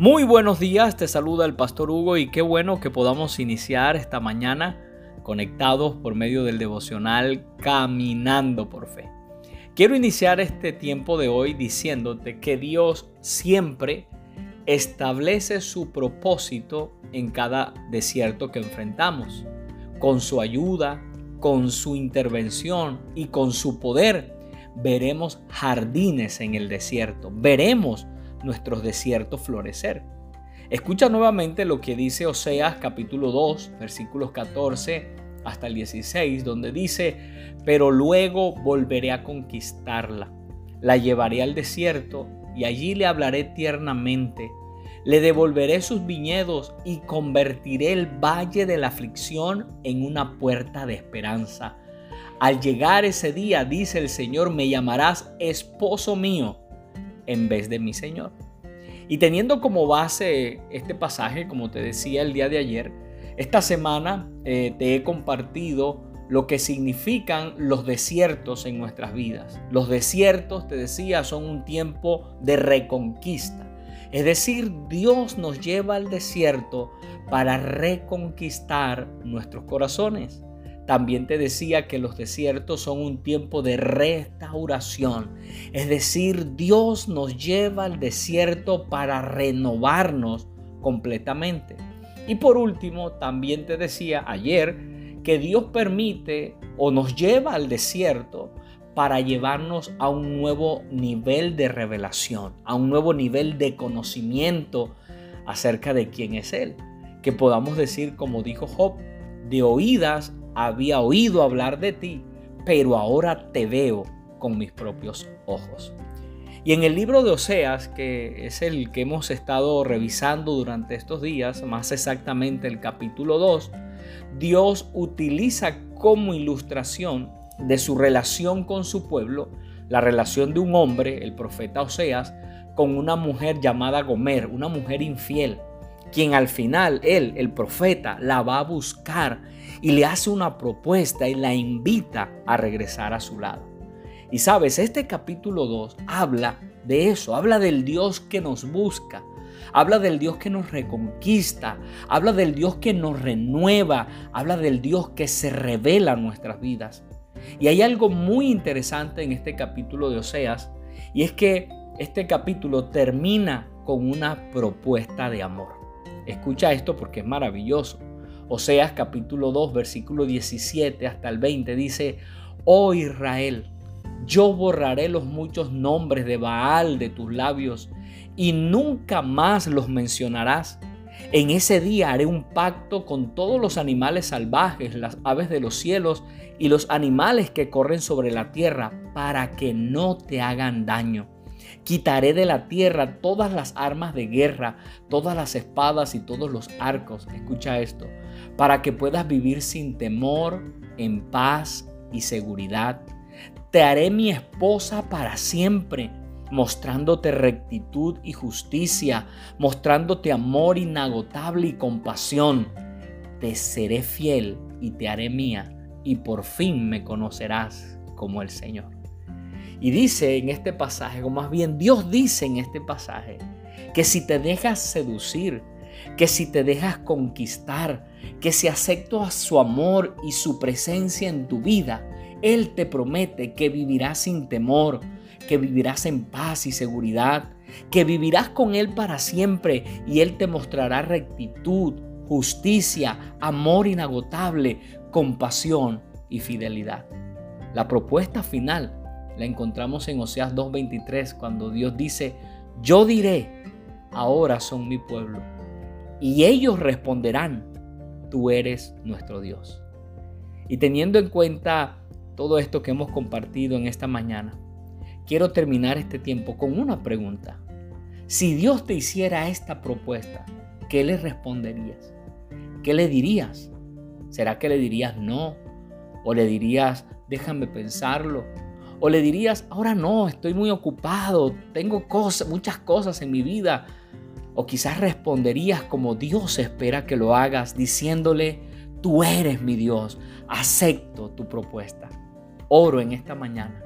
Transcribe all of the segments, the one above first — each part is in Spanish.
Muy buenos días, te saluda el pastor Hugo y qué bueno que podamos iniciar esta mañana conectados por medio del devocional Caminando por Fe. Quiero iniciar este tiempo de hoy diciéndote que Dios siempre establece su propósito en cada desierto que enfrentamos. Con su ayuda, con su intervención y con su poder, veremos jardines en el desierto, veremos nuestros desiertos florecer. Escucha nuevamente lo que dice Oseas capítulo 2, versículos 14 hasta el 16, donde dice, pero luego volveré a conquistarla, la llevaré al desierto y allí le hablaré tiernamente, le devolveré sus viñedos y convertiré el valle de la aflicción en una puerta de esperanza. Al llegar ese día, dice el Señor, me llamarás esposo mío en vez de mi Señor. Y teniendo como base este pasaje, como te decía el día de ayer, esta semana eh, te he compartido lo que significan los desiertos en nuestras vidas. Los desiertos, te decía, son un tiempo de reconquista. Es decir, Dios nos lleva al desierto para reconquistar nuestros corazones. También te decía que los desiertos son un tiempo de restauración. Es decir, Dios nos lleva al desierto para renovarnos completamente. Y por último, también te decía ayer que Dios permite o nos lleva al desierto para llevarnos a un nuevo nivel de revelación, a un nuevo nivel de conocimiento acerca de quién es Él. Que podamos decir, como dijo Job, de oídas había oído hablar de ti, pero ahora te veo con mis propios ojos. Y en el libro de Oseas, que es el que hemos estado revisando durante estos días, más exactamente el capítulo 2, Dios utiliza como ilustración de su relación con su pueblo, la relación de un hombre, el profeta Oseas, con una mujer llamada Gomer, una mujer infiel, quien al final él, el profeta, la va a buscar y le hace una propuesta y la invita a regresar a su lado. Y sabes, este capítulo 2 habla de eso, habla del Dios que nos busca, habla del Dios que nos reconquista, habla del Dios que nos renueva, habla del Dios que se revela en nuestras vidas. Y hay algo muy interesante en este capítulo de Oseas, y es que este capítulo termina con una propuesta de amor. Escucha esto porque es maravilloso. Oseas capítulo 2, versículo 17 hasta el 20 dice, Oh Israel, yo borraré los muchos nombres de Baal de tus labios y nunca más los mencionarás. En ese día haré un pacto con todos los animales salvajes, las aves de los cielos y los animales que corren sobre la tierra, para que no te hagan daño. Quitaré de la tierra todas las armas de guerra, todas las espadas y todos los arcos. Escucha esto, para que puedas vivir sin temor, en paz y seguridad. Te haré mi esposa para siempre, mostrándote rectitud y justicia, mostrándote amor inagotable y compasión. Te seré fiel y te haré mía, y por fin me conocerás como el Señor. Y dice en este pasaje, o más bien Dios dice en este pasaje, que si te dejas seducir, que si te dejas conquistar, que si aceptas su amor y su presencia en tu vida, Él te promete que vivirás sin temor, que vivirás en paz y seguridad, que vivirás con Él para siempre y Él te mostrará rectitud, justicia, amor inagotable, compasión y fidelidad. La propuesta final la encontramos en Oseas 2.23 cuando Dios dice, yo diré, ahora son mi pueblo. Y ellos responderán, tú eres nuestro Dios. Y teniendo en cuenta todo esto que hemos compartido en esta mañana, quiero terminar este tiempo con una pregunta. Si Dios te hiciera esta propuesta, ¿qué le responderías? ¿Qué le dirías? ¿Será que le dirías no? ¿O le dirías, déjame pensarlo? O le dirías, ahora no, estoy muy ocupado, tengo cosas, muchas cosas en mi vida. O quizás responderías como Dios espera que lo hagas, diciéndole, tú eres mi Dios, acepto tu propuesta. Oro en esta mañana,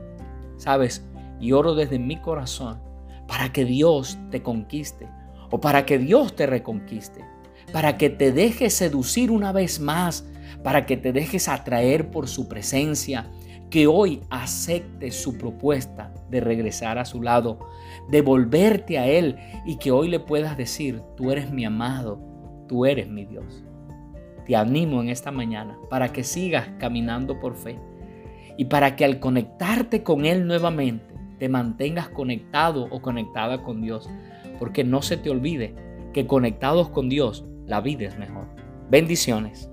¿sabes? Y oro desde mi corazón para que Dios te conquiste. o para que Dios te reconquiste, para que te dejes seducir una vez más, para que te dejes atraer por su presencia, que hoy acepte su propuesta de regresar a su lado, de volverte a Él y que hoy le puedas decir, tú eres mi amado, tú eres mi Dios. Te animo en esta mañana para que sigas caminando por fe y para que al conectarte con Él nuevamente te mantengas conectado o conectada con Dios, porque no se te olvide que conectados con Dios la vida es mejor. Bendiciones.